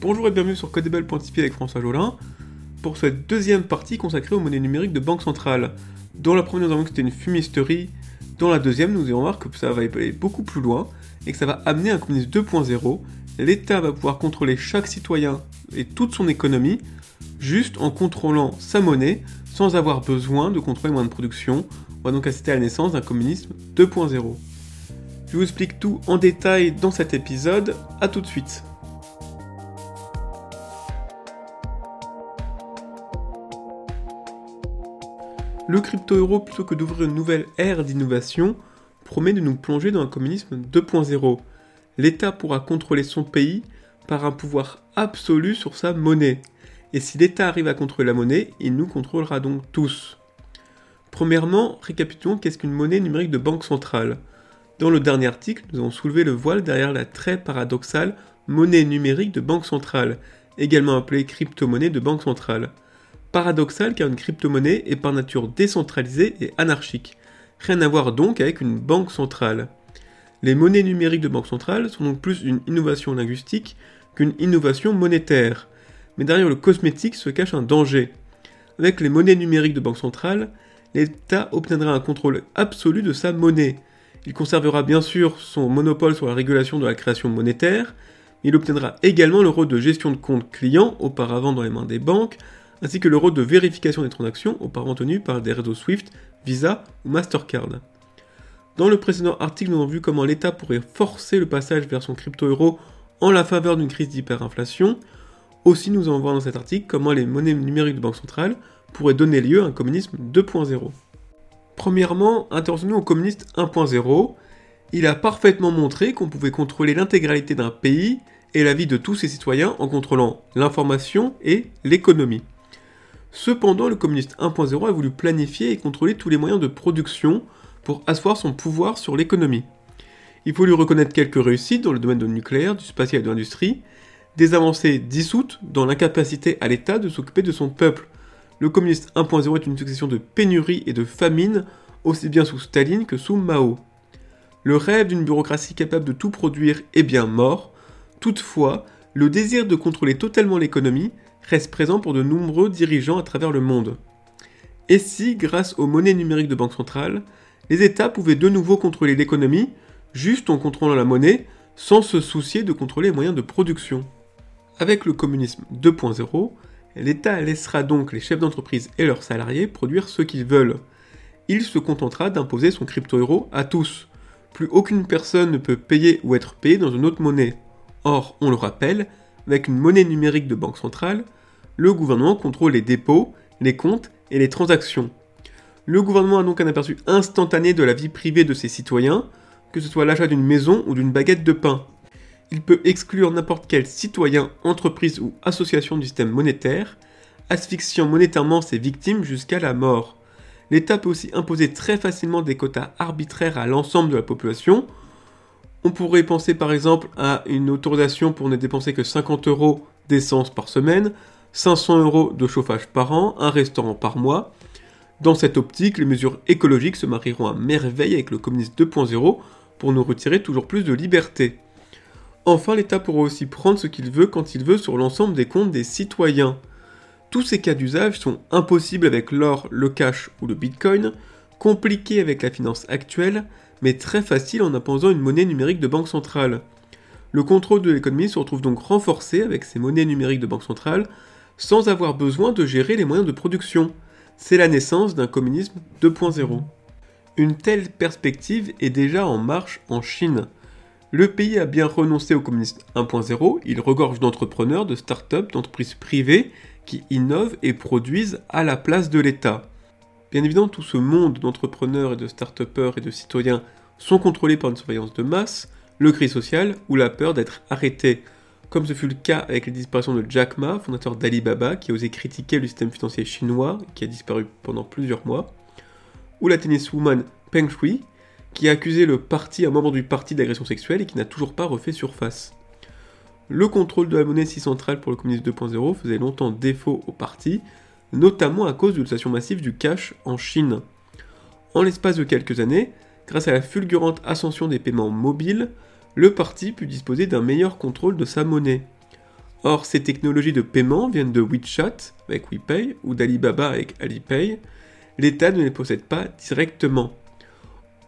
Bonjour et bienvenue sur Codable.tv avec François Jolin pour cette deuxième partie consacrée aux monnaies numériques de banque centrale. Dans la première, nous avons vu que c'était une fumisterie. Dans la deuxième, nous allons voir que ça va aller beaucoup plus loin et que ça va amener un communisme 2.0. L'État va pouvoir contrôler chaque citoyen et toute son économie juste en contrôlant sa monnaie sans avoir besoin de contrôler moyens de production. On va donc assister à la naissance d'un communisme 2.0. Je vous explique tout en détail dans cet épisode. A tout de suite. Le crypto-euro, plutôt que d'ouvrir une nouvelle ère d'innovation, promet de nous plonger dans un communisme 2.0. L'État pourra contrôler son pays par un pouvoir absolu sur sa monnaie. Et si l'État arrive à contrôler la monnaie, il nous contrôlera donc tous. Premièrement, récapitulons qu'est-ce qu'une monnaie numérique de banque centrale. Dans le dernier article, nous avons soulevé le voile derrière la très paradoxale monnaie numérique de banque centrale, également appelée crypto-monnaie de banque centrale paradoxal car une crypto-monnaie est par nature décentralisée et anarchique. Rien à voir donc avec une banque centrale. Les monnaies numériques de banque centrale sont donc plus une innovation linguistique qu'une innovation monétaire. Mais derrière le cosmétique se cache un danger. Avec les monnaies numériques de banque centrale, l'État obtiendra un contrôle absolu de sa monnaie. Il conservera bien sûr son monopole sur la régulation de la création monétaire, mais il obtiendra également le rôle de gestion de compte client, auparavant dans les mains des banques, ainsi que le rôle de vérification des transactions auparavant tenu par des réseaux SWIFT, Visa ou Mastercard. Dans le précédent article, nous avons vu comment l'État pourrait forcer le passage vers son crypto-euro en la faveur d'une crise d'hyperinflation. Aussi, nous allons voir dans cet article comment les monnaies numériques de banque centrale pourraient donner lieu à un communisme 2.0. Premièrement, intéressons-nous au communiste 1.0. Il a parfaitement montré qu'on pouvait contrôler l'intégralité d'un pays et la vie de tous ses citoyens en contrôlant l'information et l'économie. Cependant, le communiste 1.0 a voulu planifier et contrôler tous les moyens de production pour asseoir son pouvoir sur l'économie. Il faut lui reconnaître quelques réussites dans le domaine du nucléaire, du spatial et de l'industrie, des avancées dissoutes dans l'incapacité à l'État de s'occuper de son peuple. Le communiste 1.0 est une succession de pénuries et de famines, aussi bien sous Staline que sous Mao. Le rêve d'une bureaucratie capable de tout produire est bien mort, toutefois, le désir de contrôler totalement l'économie reste présent pour de nombreux dirigeants à travers le monde. Et si, grâce aux monnaies numériques de banque centrale, les États pouvaient de nouveau contrôler l'économie, juste en contrôlant la monnaie, sans se soucier de contrôler les moyens de production? Avec le communisme 2.0, l'État laissera donc les chefs d'entreprise et leurs salariés produire ce qu'ils veulent. Il se contentera d'imposer son crypto-euro à tous. Plus aucune personne ne peut payer ou être payée dans une autre monnaie. Or, on le rappelle, avec une monnaie numérique de banque centrale, le gouvernement contrôle les dépôts, les comptes et les transactions. Le gouvernement a donc un aperçu instantané de la vie privée de ses citoyens, que ce soit l'achat d'une maison ou d'une baguette de pain. Il peut exclure n'importe quel citoyen, entreprise ou association du système monétaire, asphyxiant monétairement ses victimes jusqu'à la mort. L'État peut aussi imposer très facilement des quotas arbitraires à l'ensemble de la population. On pourrait penser par exemple à une autorisation pour ne dépenser que 50 euros d'essence par semaine, 500 euros de chauffage par an, un restaurant par mois. Dans cette optique, les mesures écologiques se marieront à merveille avec le communisme 2.0 pour nous retirer toujours plus de liberté. Enfin, l'État pourra aussi prendre ce qu'il veut quand il veut sur l'ensemble des comptes des citoyens. Tous ces cas d'usage sont impossibles avec l'or, le cash ou le bitcoin, compliqués avec la finance actuelle, mais très faciles en imposant une monnaie numérique de banque centrale. Le contrôle de l'économie se retrouve donc renforcé avec ces monnaies numériques de banque centrale, sans avoir besoin de gérer les moyens de production. C'est la naissance d'un communisme 2.0. Une telle perspective est déjà en marche en Chine. Le pays a bien renoncé au communisme 1.0, il regorge d'entrepreneurs, de start-up, d'entreprises privées qui innovent et produisent à la place de l'État. Bien évidemment, tout ce monde d'entrepreneurs et de start-upers et de citoyens sont contrôlés par une surveillance de masse, le cri social ou la peur d'être arrêté comme ce fut le cas avec la disparition de Jack Ma, fondateur d'Alibaba, qui a osé critiquer le système financier chinois, qui a disparu pendant plusieurs mois, ou la tenniswoman Peng Shui, qui a accusé le parti, un membre du parti d'agression sexuelle et qui n'a toujours pas refait surface. Le contrôle de la monnaie si centrale pour le communisme 2.0 faisait longtemps défaut au parti, notamment à cause de l'utilisation massive du cash en Chine. En l'espace de quelques années, grâce à la fulgurante ascension des paiements mobiles, le parti put disposer d'un meilleur contrôle de sa monnaie. Or, ces technologies de paiement viennent de WeChat avec WePay ou d'Alibaba avec Alipay. L'État ne les possède pas directement.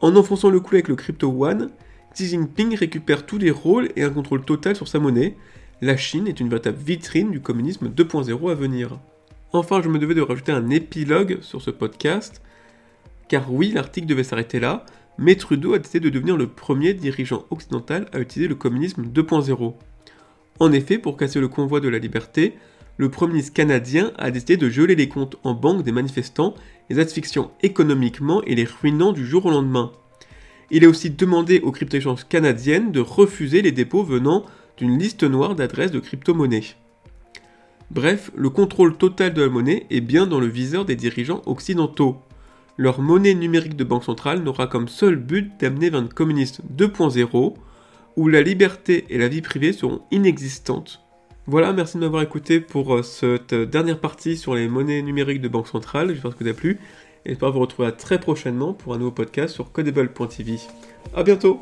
En enfonçant le clou avec le Crypto One, Xi Jinping récupère tous les rôles et un contrôle total sur sa monnaie. La Chine est une véritable vitrine du communisme 2.0 à venir. Enfin, je me devais de rajouter un épilogue sur ce podcast, car oui, l'article devait s'arrêter là, mais Trudeau a décidé de devenir le premier dirigeant occidental à utiliser le communisme 2.0. En effet, pour casser le convoi de la liberté, le Premier ministre canadien a décidé de geler les comptes en banque des manifestants, les asphyxiant économiquement et les ruinant du jour au lendemain. Il a aussi demandé aux crypto-échanges canadiennes de refuser les dépôts venant d'une liste noire d'adresses de crypto-monnaies. Bref, le contrôle total de la monnaie est bien dans le viseur des dirigeants occidentaux. Leur monnaie numérique de banque centrale n'aura comme seul but d'amener vers une communiste 2.0 où la liberté et la vie privée seront inexistantes. Voilà, merci de m'avoir écouté pour euh, cette dernière partie sur les monnaies numériques de banque centrale. J'espère que ça vous a plu. Et j'espère vous retrouver très prochainement pour un nouveau podcast sur codable.tv. A bientôt